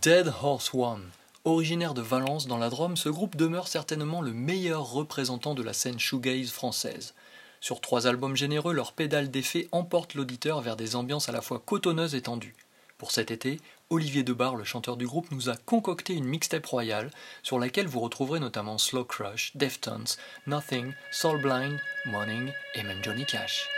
Dead Horse One. Originaire de Valence dans la Drôme, ce groupe demeure certainement le meilleur représentant de la scène shoegaze française. Sur trois albums généreux, leur pédale d'effet emporte l'auditeur vers des ambiances à la fois cotonneuses et tendues. Pour cet été, Olivier Debar, le chanteur du groupe, nous a concocté une mixtape royale sur laquelle vous retrouverez notamment Slow Crush, Deftones, Nothing, Soul Blind, Morning et même Johnny Cash.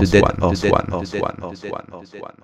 one，just one，just one，just one，just one，just one。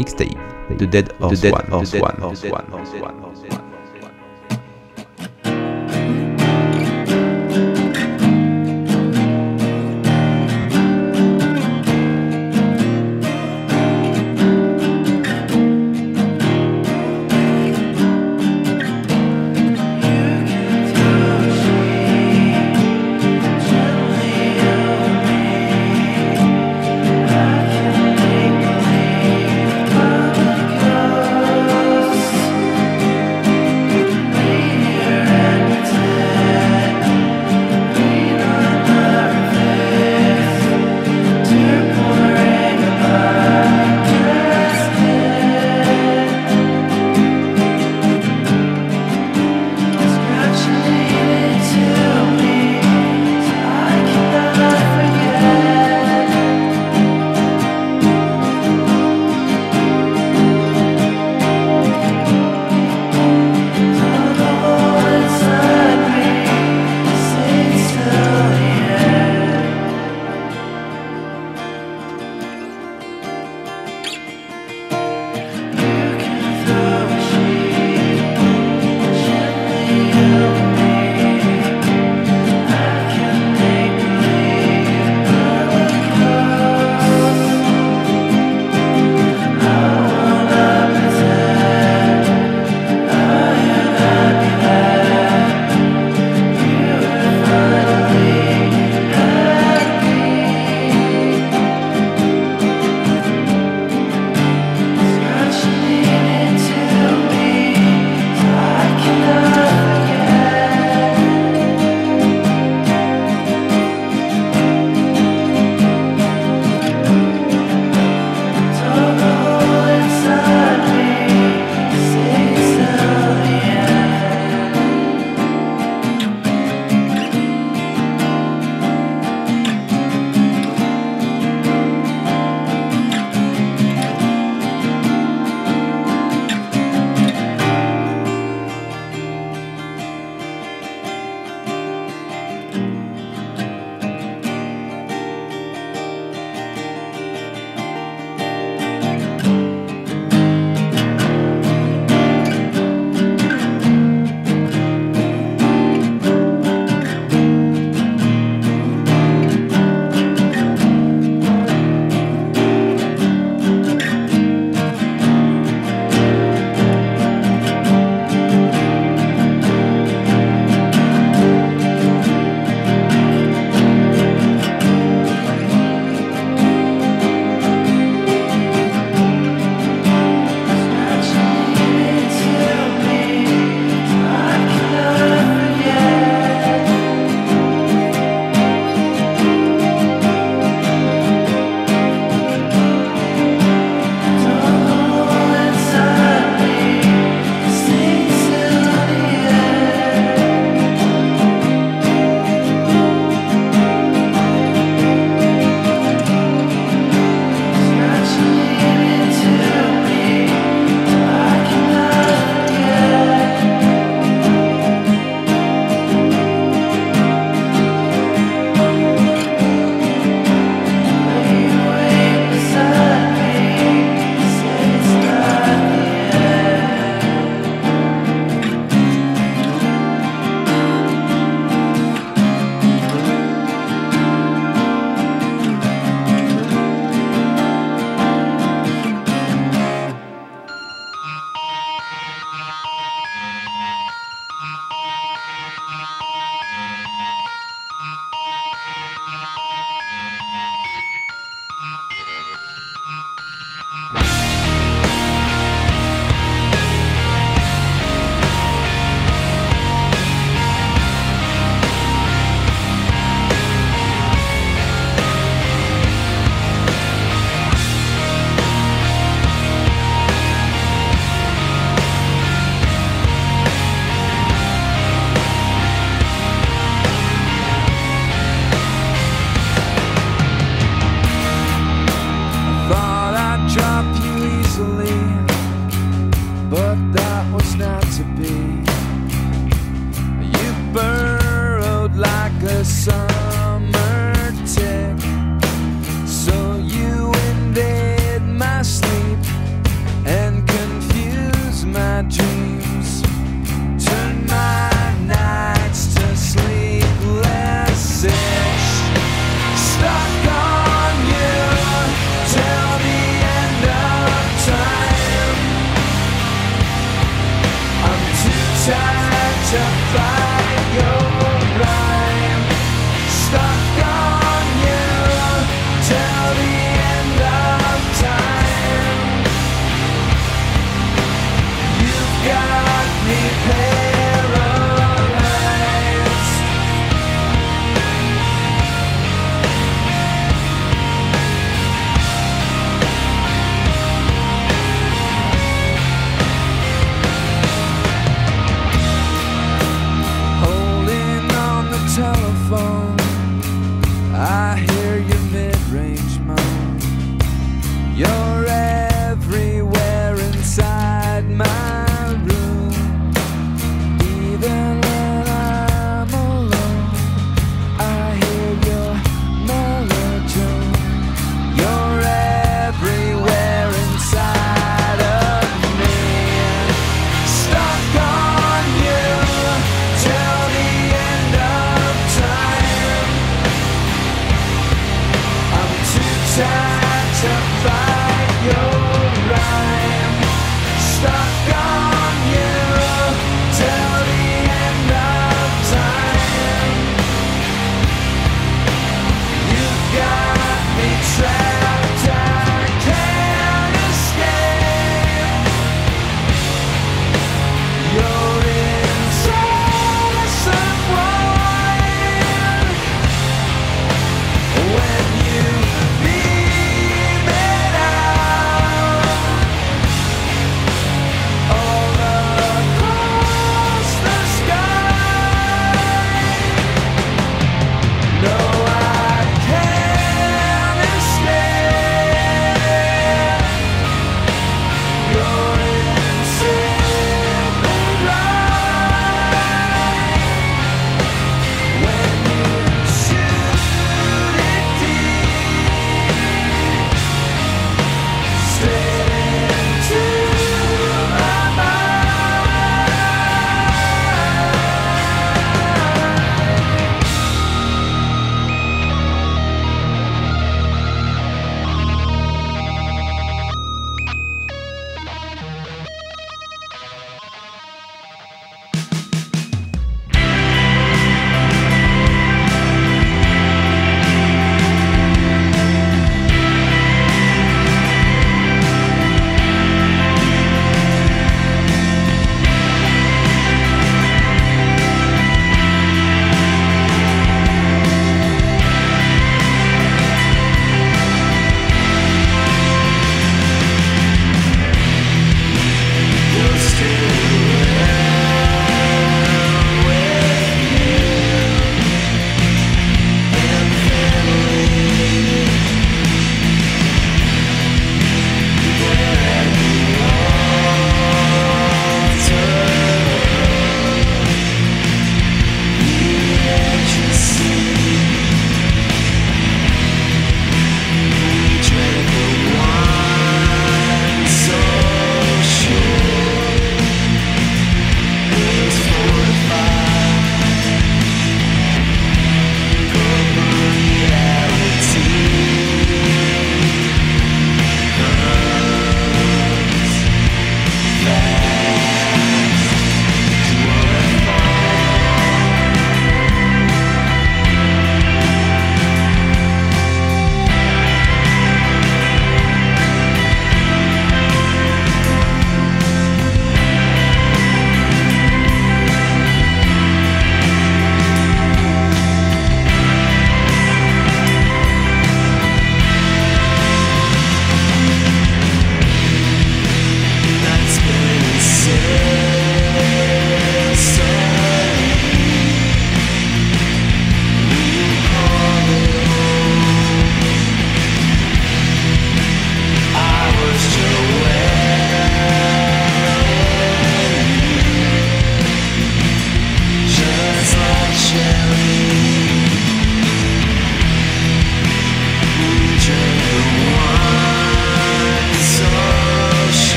Mixtape de Dead Horse One.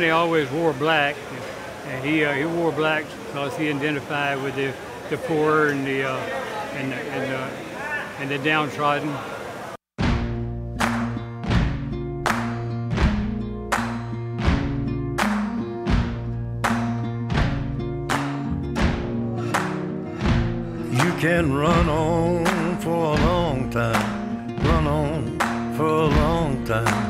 Johnny always wore black. And he uh, he wore black because he identified with the, the poor and the uh, and the, and the, and the downtrodden. You can run on for a long time, run on for a long time,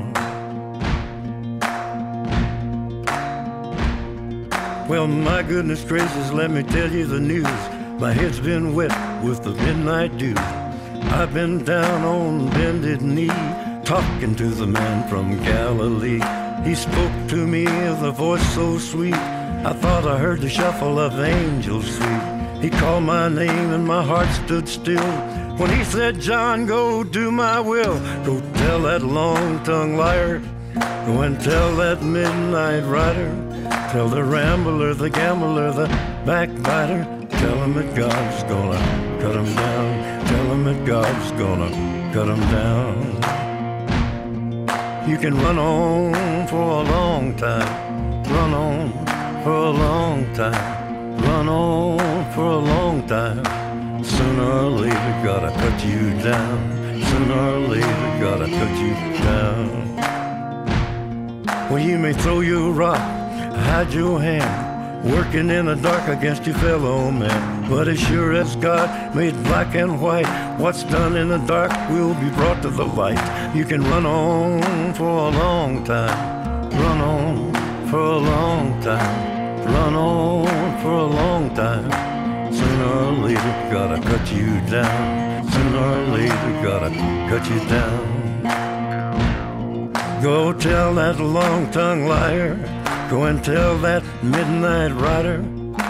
Well, my goodness gracious, let me tell you the news. My head's been wet with the midnight dew. I've been down on bended knee, talking to the man from Galilee. He spoke to me with a voice so sweet. I thought I heard the shuffle of angels sweet. He called my name and my heart stood still. When he said, John, go do my will. Go tell that long tongued liar. Go and tell that midnight rider. Tell the rambler, the gambler, the backbiter. Tell him that God's gonna cut him down. Tell him that God's gonna cut him down. You can run on for a long time. Run on for a long time. Run on for a long time. Sooner or later, gotta cut you down. Sooner or later, gotta cut you down. Well, you may throw your rock, hide your hand, working in the dark against your fellow man. But as sure as God made black and white, what's done in the dark will be brought to the light. You can run on for a long time, run on for a long time, run on for a long time. Sooner or later, gotta cut you down. Sooner or later, gotta cut you down. Go tell that long tongued liar. Go and tell that midnight rider.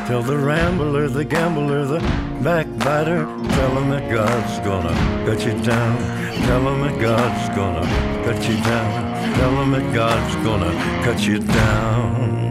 Tell the rambler, the gambler, the backbiter. Tell him that God's gonna cut you down. Tell him that God's gonna cut you down. Tell him that God's gonna cut you down.